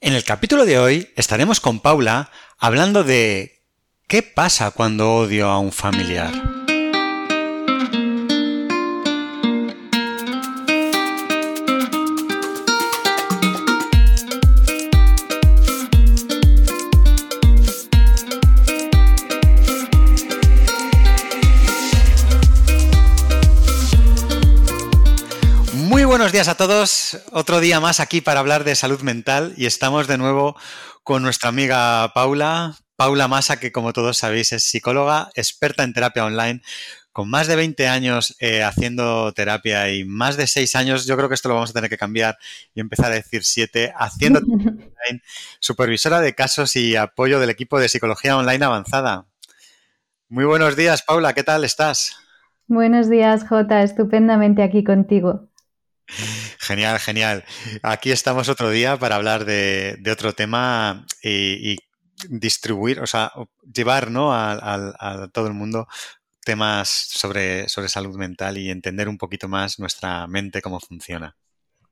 En el capítulo de hoy estaremos con Paula hablando de ¿qué pasa cuando odio a un familiar? Buenos días a todos. Otro día más aquí para hablar de salud mental y estamos de nuevo con nuestra amiga Paula. Paula Masa, que como todos sabéis es psicóloga, experta en terapia online, con más de 20 años eh, haciendo terapia y más de 6 años, yo creo que esto lo vamos a tener que cambiar y empezar a decir 7, haciendo terapia online, supervisora de casos y apoyo del equipo de psicología online avanzada. Muy buenos días, Paula, ¿qué tal estás? Buenos días, Jota, estupendamente aquí contigo. Genial, genial. Aquí estamos otro día para hablar de, de otro tema y, y, distribuir, o sea, llevar ¿no? a, a, a, todo el mundo temas sobre, sobre salud mental y entender un poquito más nuestra mente, cómo funciona.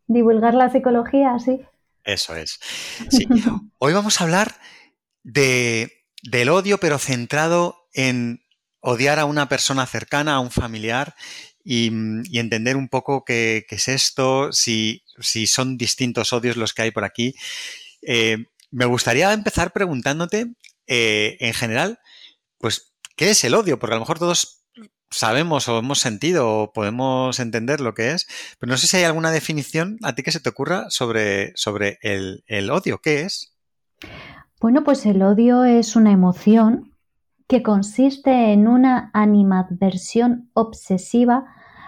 Divulgar la psicología, sí. Eso es. Sí. Hoy vamos a hablar de, del odio, pero centrado en odiar a una persona cercana, a un familiar y, y entender un poco qué, qué es esto, si, si, son distintos odios los que hay por aquí. Eh, me gustaría empezar preguntándote, eh, en general, pues, ¿qué es el odio? Porque a lo mejor todos sabemos o hemos sentido o podemos entender lo que es, pero no sé si hay alguna definición a ti que se te ocurra sobre, sobre el, el odio. ¿Qué es? Bueno, pues el odio es una emoción que consiste en una animadversión obsesiva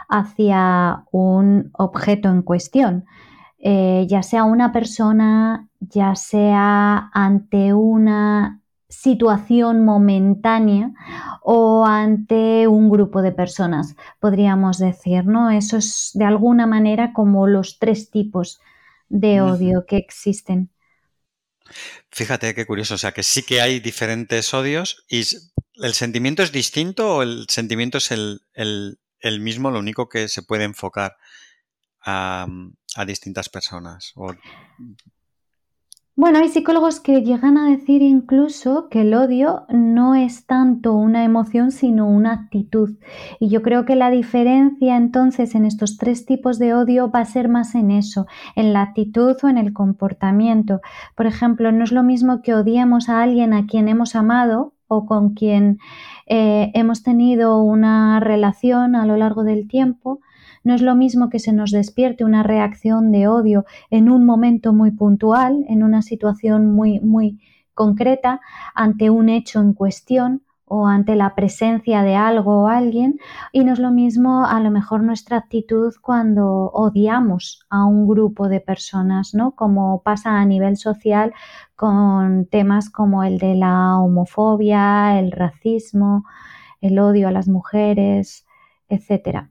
hacia un objeto en cuestión, eh, ya sea una persona, ya sea ante una situación momentánea o ante un grupo de personas, podríamos decir, ¿no? Eso es de alguna manera como los tres tipos de odio que existen. Fíjate qué curioso, o sea que sí que hay diferentes odios y el sentimiento es distinto o el sentimiento es el, el, el mismo, lo único que se puede enfocar a, a distintas personas. Bueno, hay psicólogos que llegan a decir incluso que el odio no es tanto una emoción, sino una actitud. Y yo creo que la diferencia entonces en estos tres tipos de odio va a ser más en eso, en la actitud o en el comportamiento. Por ejemplo, no es lo mismo que odiemos a alguien a quien hemos amado o con quien eh, hemos tenido una relación a lo largo del tiempo, no es lo mismo que se nos despierte una reacción de odio en un momento muy puntual, en una situación muy, muy concreta, ante un hecho en cuestión o ante la presencia de algo o alguien, y no es lo mismo a lo mejor nuestra actitud cuando odiamos a un grupo de personas, ¿no? Como pasa a nivel social con temas como el de la homofobia, el racismo, el odio a las mujeres, etcétera.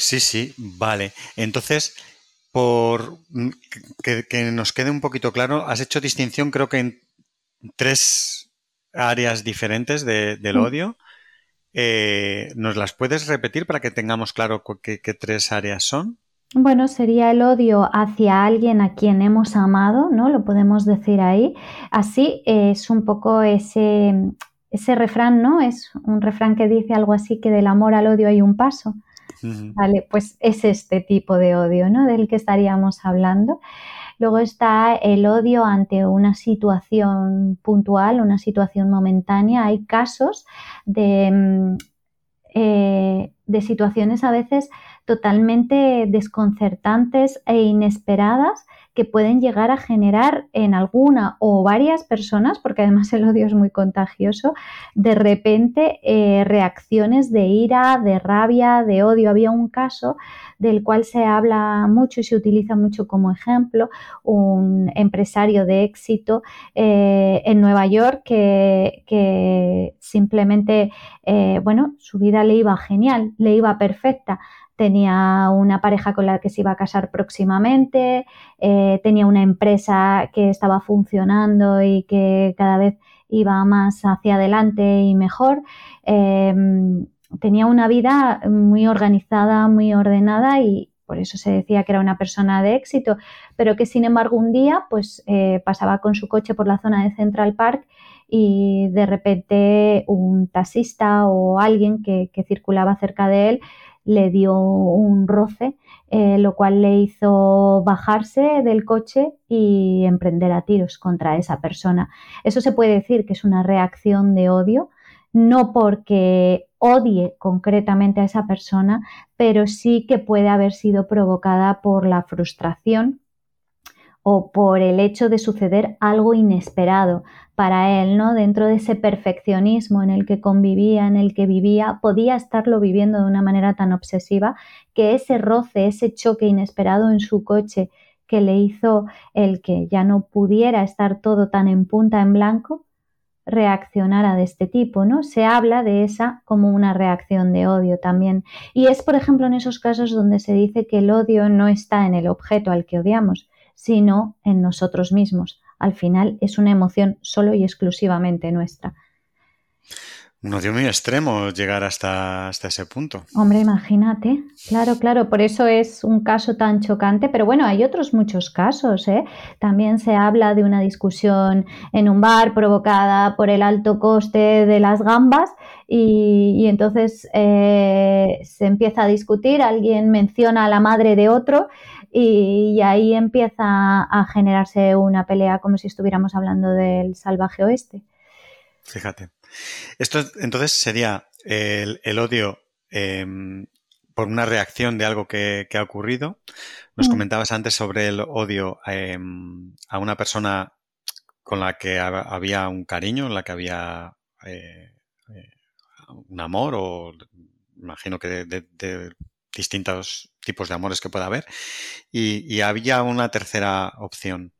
Sí, sí, vale. Entonces, por que, que, nos quede un poquito claro, has hecho distinción creo que en tres áreas diferentes de, del odio. Eh, ¿Nos las puedes repetir para que tengamos claro qué, qué tres áreas son? Bueno, sería el odio hacia alguien a quien hemos amado, ¿no? Lo podemos decir ahí. Así es un poco ese, ese refrán, ¿no? Es un refrán que dice algo así que del amor al odio hay un paso. Vale, pues es este tipo de odio, ¿no? Del que estaríamos hablando. Luego está el odio ante una situación puntual, una situación momentánea. Hay casos de, eh, de situaciones a veces totalmente desconcertantes e inesperadas que pueden llegar a generar en alguna o varias personas, porque además el odio es muy contagioso, de repente eh, reacciones de ira, de rabia, de odio. Había un caso del cual se habla mucho y se utiliza mucho como ejemplo, un empresario de éxito eh, en Nueva York que, simplemente, eh, bueno, su vida le iba genial, le iba perfecta tenía una pareja con la que se iba a casar próximamente, eh, tenía una empresa que estaba funcionando y que cada vez iba más hacia adelante y mejor. Em, tenía una vida muy organizada, muy ordenada y por eso se decía que era una persona de éxito, pero que sin embargo un día pues eh, pasaba con su coche por la zona de Central Park y de repente un taxista o alguien que, circulaba cerca de él le dio un roce, eh, lo cual le hizo bajarse del coche y emprender a tiros contra esa persona. Eso se puede decir que es una reacción de odio, no porque odie concretamente a esa persona, pero sí que puede haber sido provocada por la frustración o por el hecho de suceder algo inesperado para él, ¿no? Dentro de ese perfeccionismo en el que convivía, en el que vivía, podía estarlo viviendo de una manera tan obsesiva que ese roce, ese choque inesperado en su coche que le hizo el que ya no pudiera estar todo tan en punta en blanco, reaccionara de este tipo, ¿no? Se habla de esa como una reacción de odio también. Y es, por ejemplo, en esos casos donde se dice que el odio no está en el objeto al que odiamos, sino en nosotros mismos. Al final es una emoción solo y exclusivamente nuestra. Un odio muy extremo llegar hasta, hasta ese punto. Hombre, imagínate. Claro, claro, por eso es un caso tan chocante, pero bueno, hay otros muchos casos. ¿eh? También se habla de una discusión en un bar provocada por el alto coste de las gambas y, entonces eh, se empieza a discutir, alguien menciona a la madre de otro y, y ahí empieza a generarse una pelea como si estuviéramos hablando del salvaje oeste. Fíjate. Esto entonces sería el, odio em, por una reacción de algo que, ha ocurrido. Nos mm. comentabas antes sobre el odio em, a una persona con la que había un cariño, en la que había eh, eh, un amor o imagino que de, distintos tipos de amores que pueda haber. y había una tercera opción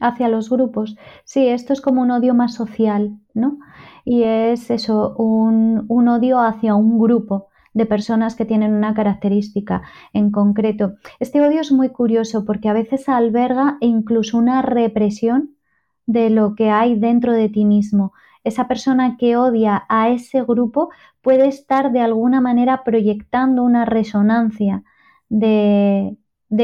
hacia los grupos. Sí, esto es como un odio más social, ¿no? Y es eso, un, odio hacia un grupo de personas que tienen una característica en concreto. Este odio es muy curioso porque a veces alberga incluso una represión de lo que hay dentro de ti mismo. Esa persona que odia a ese grupo puede estar de alguna manera proyectando una resonancia de,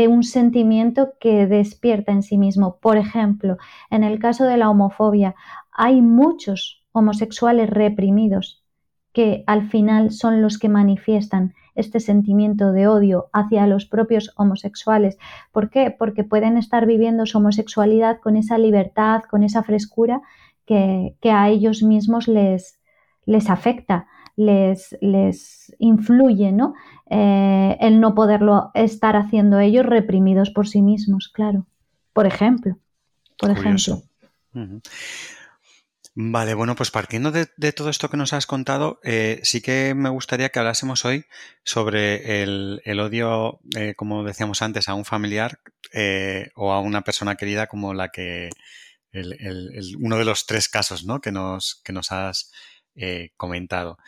un sentimiento que despierta en sí mismo. Por ejemplo, en el caso de la homofobia, hay muchos homosexuales reprimidos que al final son los que manifiestan este sentimiento de odio hacia los propios homosexuales. ¿Por qué? Porque pueden estar viviendo su homosexualidad con esa libertad, con esa frescura que, a ellos mismos les, les afecta les, les influye, ¿no? Eh, el no poderlo estar haciendo ellos reprimidos por sí mismos, claro. Por ejemplo. Por ejemplo. Vale, bueno, pues partiendo de, todo esto que nos has contado, eh, sí que me gustaría que hablásemos hoy sobre el, odio, eh, como decíamos antes, a un familiar o a una persona querida como la que uno de los tres casos ¿no? que, nos, que nos has comentado.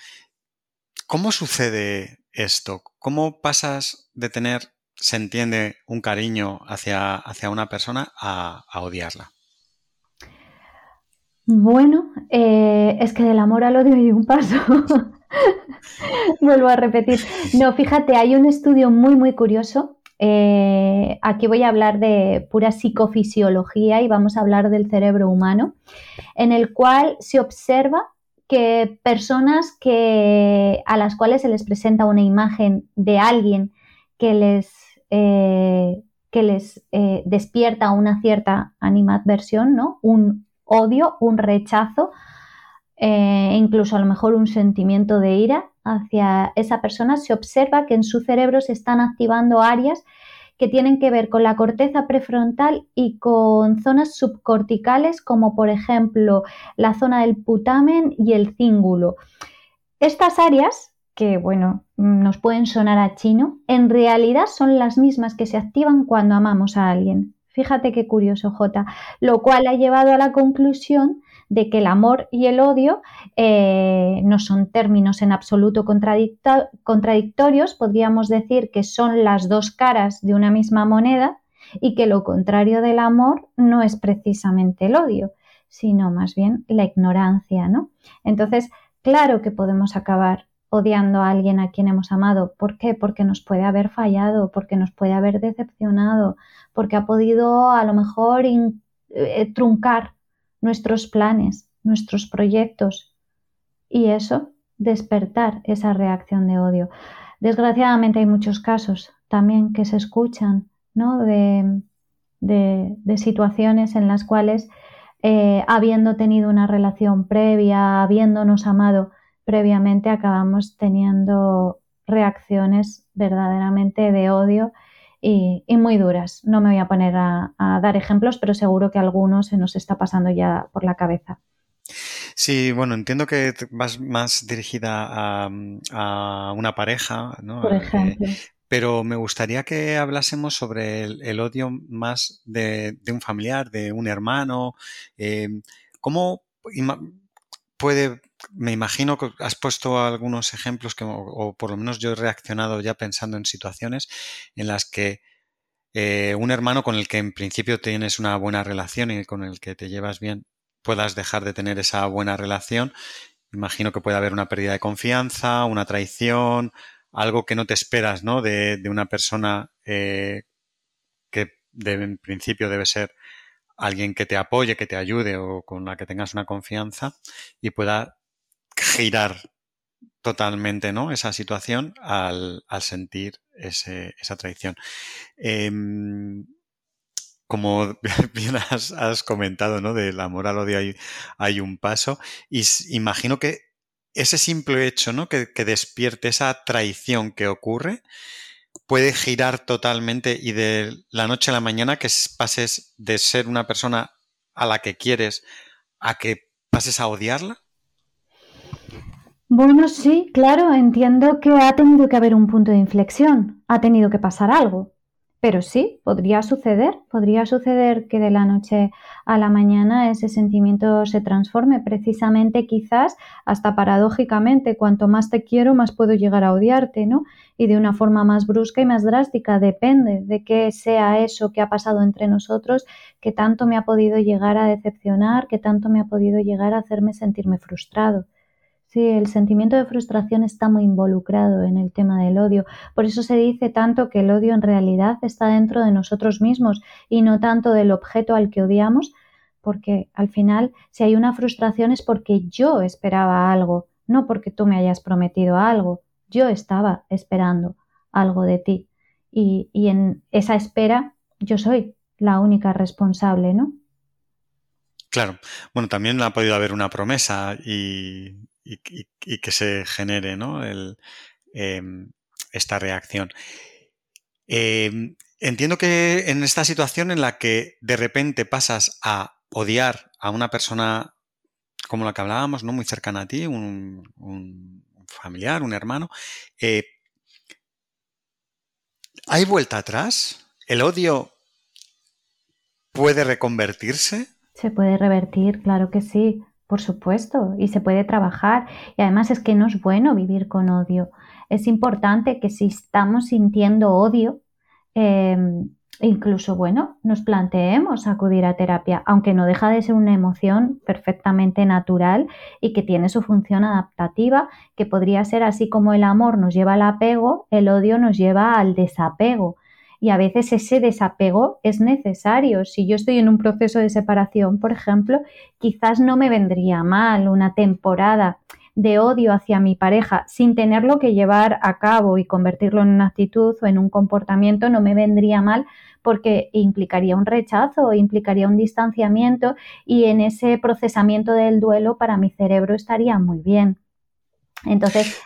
¿Cómo sucede esto? ¿Cómo pasas de tener, se entiende, un cariño hacia, hacia una persona a, odiarla? Bueno, eh, es que del amor al odio hay un paso. Vuelvo a repetir. No, fíjate, hay un estudio muy, muy curioso. Eh, aquí voy a hablar de pura psicofisiología y vamos a hablar del cerebro humano, en el cual se observa que personas que, a las cuales se les presenta una imagen de alguien que les, eh, que les eh, despierta una cierta animadversión, ¿no? un odio, un rechazo, eh, incluso a lo mejor un sentimiento de ira hacia esa persona, se observa que en su cerebro se están activando áreas que tienen que ver con la corteza prefrontal y con zonas subcorticales como por ejemplo la zona del putamen y el cíngulo. Estas áreas, que bueno, nos pueden sonar a chino, en realidad son las mismas que se activan cuando amamos a alguien. Fíjate qué curioso, J. Lo cual ha llevado a la conclusión de que el amor y el odio eh, no son términos en absoluto contradictorios, podríamos decir que son las dos caras de una misma moneda y que lo contrario del amor no es precisamente el odio, sino más bien la ignorancia, ¿no? Entonces, claro que podemos acabar odiando a alguien a quien hemos amado. ¿Por qué? Porque nos puede haber fallado, porque nos puede haber decepcionado, porque ha podido a lo mejor eh, truncar nuestros planes, nuestros proyectos y eso, despertar esa reacción de odio. Desgraciadamente hay muchos casos también que se escuchan ¿no? de, situaciones en las cuales, eh, habiendo tenido una relación previa, habiéndonos amado previamente, acabamos teniendo reacciones verdaderamente de odio y, muy duras. No me voy a poner a, dar ejemplos, pero seguro que algunos se nos está pasando ya por la cabeza. Sí, bueno, entiendo que vas más dirigida a, una pareja, ¿no? Por ejemplo. pero me gustaría que hablásemos sobre el, odio más de, un familiar, de un hermano. Eh, ¿Cómo puede me imagino que has puesto algunos ejemplos que, o, por lo menos yo he reaccionado ya pensando en situaciones en las que eh, un hermano con el que en principio tienes una buena relación y con el que te llevas bien puedas dejar de tener esa buena relación. Imagino que puede haber una pérdida de confianza, una traición, algo que no te esperas, ¿no? De, una persona eh, que en principio debe ser alguien que te apoye, que te ayude o con la que tengas una confianza y pueda girar totalmente ¿no? esa situación al, sentir esa traición. Em, como bien has, comentado, ¿no? Del amor al odio hay, hay un paso. Y imagino que ese simple hecho, ¿no? Que, que, despierte esa traición que ocurre, puede girar totalmente y de la noche a la mañana que pases de ser una persona a la que quieres a que pases a odiarla. Bueno, sí, claro, entiendo que ha tenido que haber un punto de inflexión, ha tenido que pasar algo. Pero sí, podría suceder, podría suceder que de la noche a la mañana ese sentimiento se transforme, precisamente quizás hasta paradójicamente, cuanto más te quiero, más puedo llegar a odiarte, ¿no? Y de una forma más brusca y más drástica, depende de qué sea eso que ha pasado entre nosotros, que tanto me ha podido llegar a decepcionar, que tanto me ha podido llegar a hacerme sentirme frustrado. Sí, el sentimiento de frustración está muy involucrado en el tema del odio. Por eso se dice tanto que el odio en realidad está dentro de nosotros mismos y no tanto del objeto al que odiamos, porque al final si hay una frustración es porque yo esperaba algo, no porque tú me hayas prometido algo. Yo estaba esperando algo de ti y, y en esa espera yo soy la única responsable, ¿no? Claro. Bueno, también ha podido haber una promesa y, y, que se genere ¿no? Em, esta reacción. Em, entiendo que en esta situación en la que de repente pasas a odiar a una persona como la que hablábamos, ¿no? muy cercana a ti, un, familiar, un hermano, eh, ¿hay vuelta atrás? ¿El odio puede reconvertirse? Se puede revertir, claro que sí. Por supuesto, y se puede trabajar. Y además es que no es bueno vivir con odio. Es importante que si estamos sintiendo odio, em, incluso, bueno, nos planteemos acudir a terapia, aunque no deja de ser una emoción perfectamente natural y que tiene su función adaptativa, que podría ser así como el amor nos lleva al apego, el odio nos lleva al desapego y a veces ese desapego es necesario. Si yo estoy en un proceso de separación, por ejemplo, quizás no me vendría mal una temporada de odio hacia mi pareja sin tenerlo que llevar a cabo y convertirlo en una actitud o en un comportamiento, no me vendría mal porque implicaría un rechazo, implicaría un distanciamiento y en ese procesamiento del duelo para mi cerebro estaría muy bien. Entonces,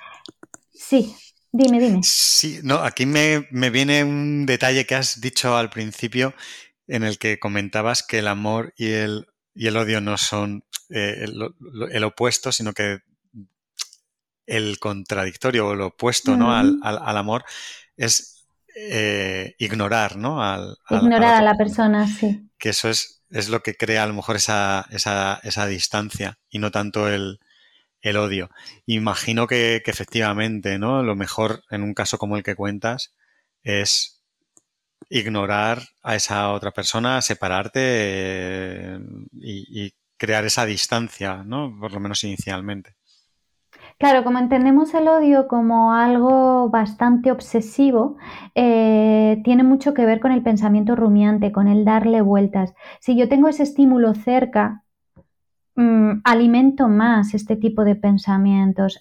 sí, Dime, dime. Sí, no, aquí me, viene un detalle que has dicho al principio en el que comentabas que el amor y el, y el odio no son eh, el, opuesto, sino que el contradictorio o el opuesto ¿no? al, amor es eh, ignorar ¿no? Al, ignorar a la persona, sí. Que eso es, es lo que crea a lo mejor esa, esa, esa distancia y no tanto el, el odio. Imagino que, efectivamente, ¿no? Lo mejor en un caso como el que cuentas es ignorar a esa otra persona, separarte eh, y, crear esa distancia, ¿no? Por lo menos inicialmente. Claro, como entendemos el odio como algo bastante obsesivo, eh, tiene mucho que ver con el pensamiento rumiante, con el darle vueltas. Si yo tengo ese estímulo cerca, Mm, alimento más este tipo de pensamientos,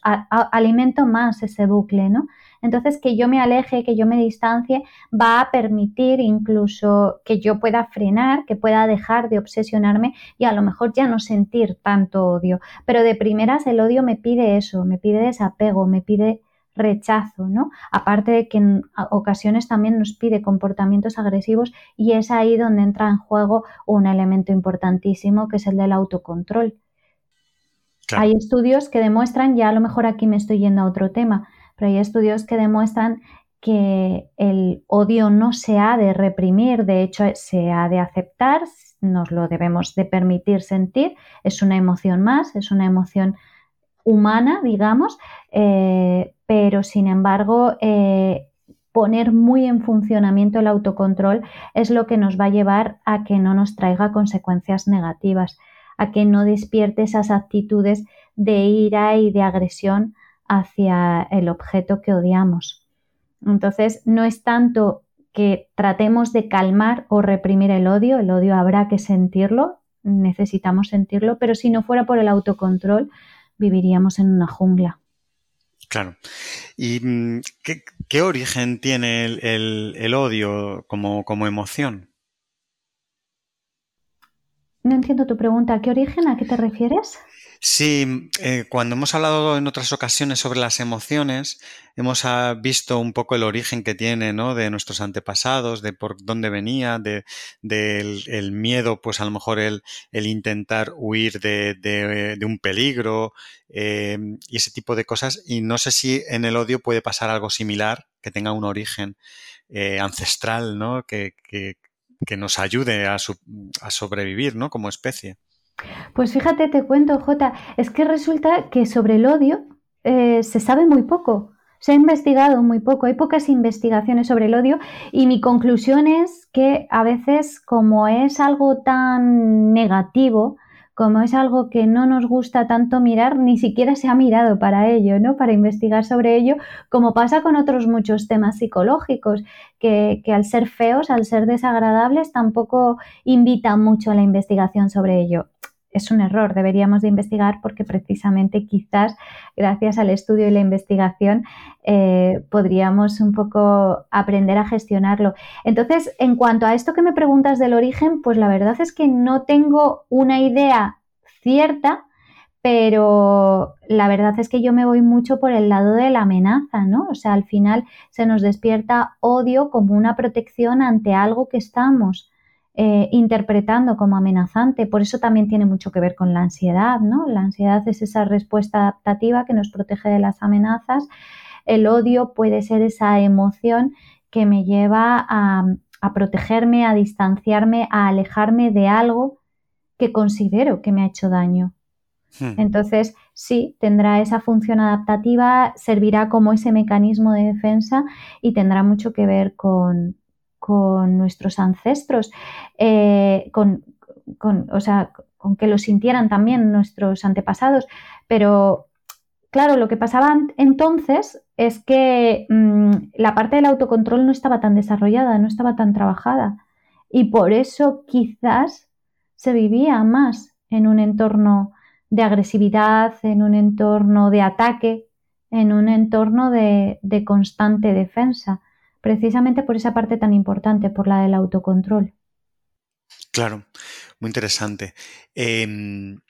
alimento más ese bucle, ¿no? Entonces, que yo me aleje, que yo me distancie, va a permitir incluso que yo pueda frenar, que pueda dejar de obsesionarme y a lo mejor ya no sentir tanto odio. Pero de primeras el odio me pide eso, me pide desapego, me pide rechazo, ¿no? Aparte de que en ocasiones también nos pide comportamientos agresivos y es ahí donde entra en juego un elemento importantísimo que es el del autocontrol. Hay estudios que demuestran, ya a lo mejor aquí me estoy yendo a otro tema, pero hay estudios que demuestran que el odio no se ha de reprimir, de hecho se ha de aceptar, nos lo debemos de permitir sentir, es una emoción más, es una emoción humana, digamos, eh, pero sin embargo eh, poner muy en funcionamiento el autocontrol es lo que nos va a llevar a que no nos traiga consecuencias negativas, a que no despierte esas actitudes de ira y de agresión hacia el objeto que odiamos. Entonces, no es tanto que tratemos de calmar o reprimir el odio, el odio habrá que sentirlo, necesitamos sentirlo, pero si no fuera por el autocontrol, viviríamos en una jungla. Claro. ¿Y mm, qué, origen tiene el, odio como, como, emoción? No entiendo tu pregunta. ¿Qué origen? ¿A qué te refieres? Sí, eh, cuando hemos hablado en otras ocasiones sobre las emociones, hemos ah, visto un poco el origen que tiene, ¿no? De nuestros antepasados, de por dónde venía, de, del el miedo, pues a lo mejor el, intentar huir de, un peligro eh, y ese tipo de cosas. Y no sé si en el odio puede pasar algo similar, que tenga un origen eh, ancestral, ¿no? Que, que nos ayude a, a sobrevivir, ¿no? Como especie. Pues fíjate, te cuento, Jota, es que resulta que sobre el odio eh, se sabe muy poco. Se ha investigado muy poco, hay pocas investigaciones sobre el odio y mi conclusión es que a veces como es algo tan negativo, como es algo que no nos gusta tanto mirar, ni siquiera se ha mirado para ello, ¿no? Para investigar sobre ello, como pasa con otros muchos temas psicológicos, que, que al ser feos, al ser desagradables, tampoco invitan mucho a la investigación sobre ello es un error, deberíamos de investigar porque precisamente quizás gracias al estudio y la investigación eh, podríamos un poco aprender a gestionarlo. Entonces, en cuanto a esto que me preguntas del origen, pues la verdad es que no tengo una idea cierta, pero la verdad es que yo me voy mucho por el lado de la amenaza, ¿no? O sea, al final se nos despierta odio como una protección ante algo que estamos eh, interpretando como amenazante. Por eso también tiene mucho que ver con la ansiedad, ¿no? La ansiedad es esa respuesta adaptativa que nos protege de las amenazas. El odio puede ser esa emoción que me lleva a, protegerme, a distanciarme, a alejarme de algo que considero que me ha hecho daño. Hmm. Entonces, sí, tendrá esa función adaptativa, servirá como ese mecanismo de defensa y tendrá mucho que ver con, con nuestros ancestros, eh, con, o sea, con que lo sintieran también nuestros antepasados, pero claro, lo que pasaba entonces es que mm, la parte del autocontrol no estaba tan desarrollada, no estaba tan trabajada. Y por eso quizás se vivía más en un entorno de agresividad, en un entorno de ataque, en un entorno de constante defensa precisamente por esa parte tan importante, por la del autocontrol. Claro, muy interesante. Em,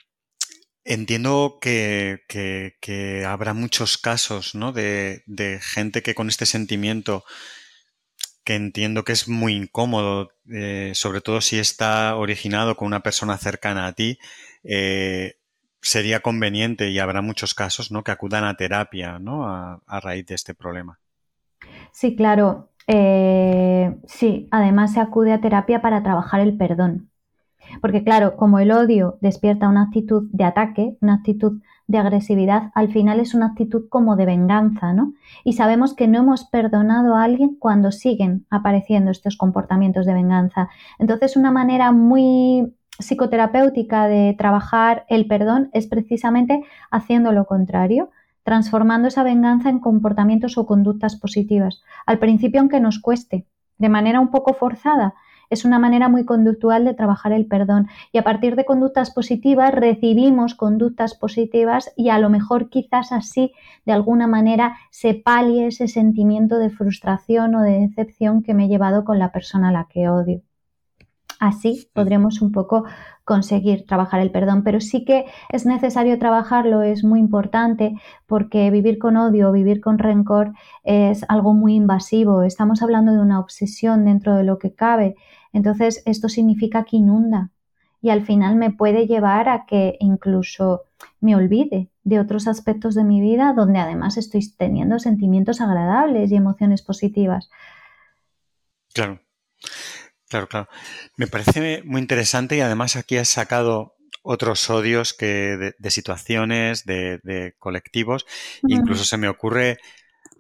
entiendo que, habrá muchos casos ¿no? de, gente que con este sentimiento que entiendo que es muy incómodo, eh, sobre todo si está originado con una persona cercana a ti, eh, sería conveniente y habrá muchos casos ¿no? que acudan a terapia ¿no? a, raíz de este problema. Sí, claro. Eh, sí, además se acude a terapia para trabajar el perdón. Porque claro, como el odio despierta una actitud de ataque, una actitud de agresividad, al final es una actitud como de venganza, ¿no? Y sabemos que no hemos perdonado a alguien cuando siguen apareciendo estos comportamientos de venganza. Entonces, una manera muy psicoterapéutica de trabajar el perdón es precisamente haciendo lo contrario, transformando esa venganza en comportamientos o conductas positivas. Al principio, aunque nos cueste, de manera un poco forzada, es una manera muy conductual de trabajar el perdón y a partir de conductas positivas recibimos conductas positivas y a lo mejor quizás así de alguna manera se palie ese sentimiento de frustración o de decepción que me he llevado con la persona a la que odio. Así podremos un poco conseguir trabajar el perdón, pero sí que es necesario trabajarlo, es muy importante porque vivir con odio, vivir con rencor es algo muy invasivo, estamos hablando de una obsesión dentro de lo que cabe, entonces esto significa que inunda y al final me puede llevar a que incluso me olvide de otros aspectos de mi vida donde además estoy teniendo sentimientos agradables y emociones positivas. Claro. Claro, claro. Me parece muy interesante y además aquí has sacado otros odios que de, situaciones, de, colectivos. Incluso se me ocurre,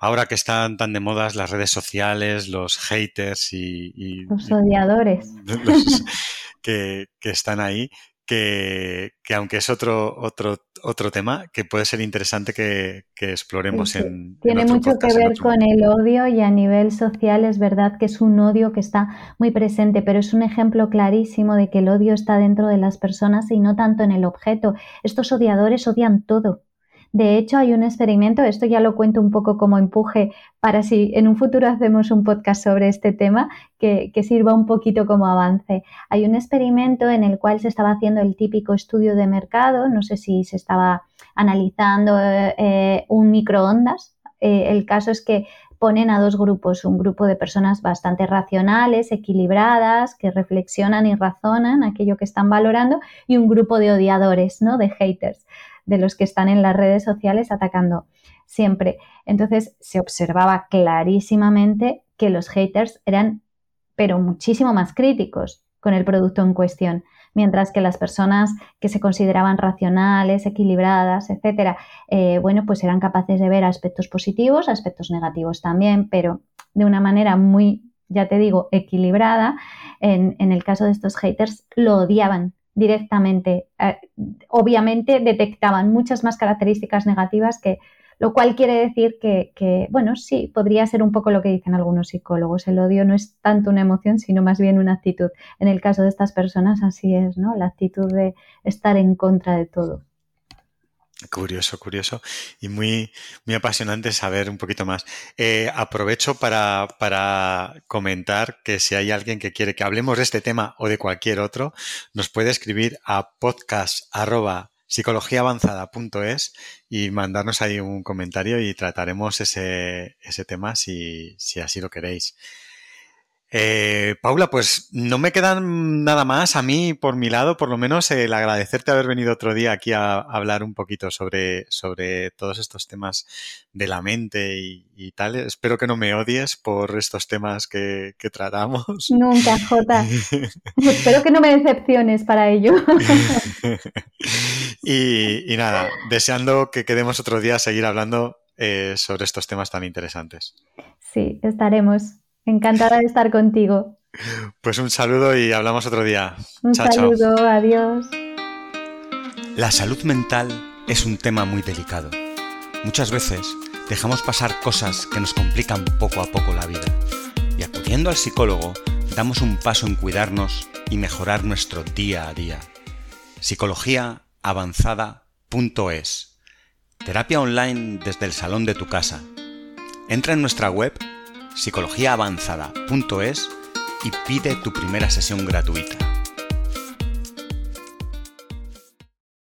ahora que están tan de modas las redes sociales, los haters y... los odiadores. que, que, están ahí, que, aunque es otro, otro, otro tema, que puede ser interesante que, exploremos en. Tiene mucho que ver con el odio y a nivel social es verdad que es un odio que está muy presente, pero es un ejemplo clarísimo de que el odio está dentro de las personas y no tanto en el objeto. Estos odiadores odian todo. De hecho, hay un experimento, esto ya lo cuento un poco como empuje para si en un futuro hacemos un podcast sobre este tema que, sirva un poquito como avance. Hay un experimento en el cual se estaba haciendo el típico estudio de mercado, no sé si se estaba analizando eh, un microondas. Eh, el caso es que ponen a dos grupos, un grupo de personas bastante racionales, equilibradas, que reflexionan y razonan aquello que están valorando, y un grupo de odiadores, ¿no? De haters de los que están en las redes sociales atacando siempre. Entonces se observaba clarísimamente que los haters eran, pero muchísimo más críticos con el producto en cuestión, mientras que las personas que se consideraban racionales, equilibradas, etcétera, eh, bueno, pues eran capaces de ver aspectos positivos, aspectos negativos también, pero de una manera muy, ya te digo, equilibrada. En, en el caso de estos haters, lo odiaban directamente. Eh, obviamente detectaban muchas más características negativas que, lo cual quiere decir que, bueno, sí, podría ser un poco lo que dicen algunos psicólogos. El odio no es tanto una emoción, sino más bien una actitud. En el caso de estas personas, así es, ¿no? La actitud de estar en contra de todo. Curioso, curioso y muy, muy apasionante saber un poquito más. Eh, aprovecho para, para, comentar que si hay alguien que quiere que hablemos de este tema o de cualquier otro, nos puede escribir a podcast y mandarnos ahí un comentario y trataremos ese, ese tema si, si así lo queréis. Eh, Paula, pues no me quedan nada más a mí por mi lado, por lo menos el agradecerte haber venido otro día aquí a, hablar un poquito sobre, sobre todos estos temas de la mente y, tal. Espero que no me odies por estos temas que, tratamos. Nunca, Jota. Espero que no me decepciones para ello. y, nada, deseando que quedemos otro día a seguir hablando eh, sobre estos temas tan interesantes. Sí, estaremos. Encantada de estar contigo. Pues un saludo y hablamos otro día. Un saludo, adiós. La salud mental es un tema muy delicado. Muchas veces dejamos pasar cosas que nos complican poco a poco la vida. Y acudiendo al psicólogo, damos un paso en cuidarnos y mejorar nuestro día a día. Psicologiaavanzada.es Terapia online desde el salón de tu casa. Entra en nuestra web psicologiaavanzada.es y pide tu primera sesión gratuita.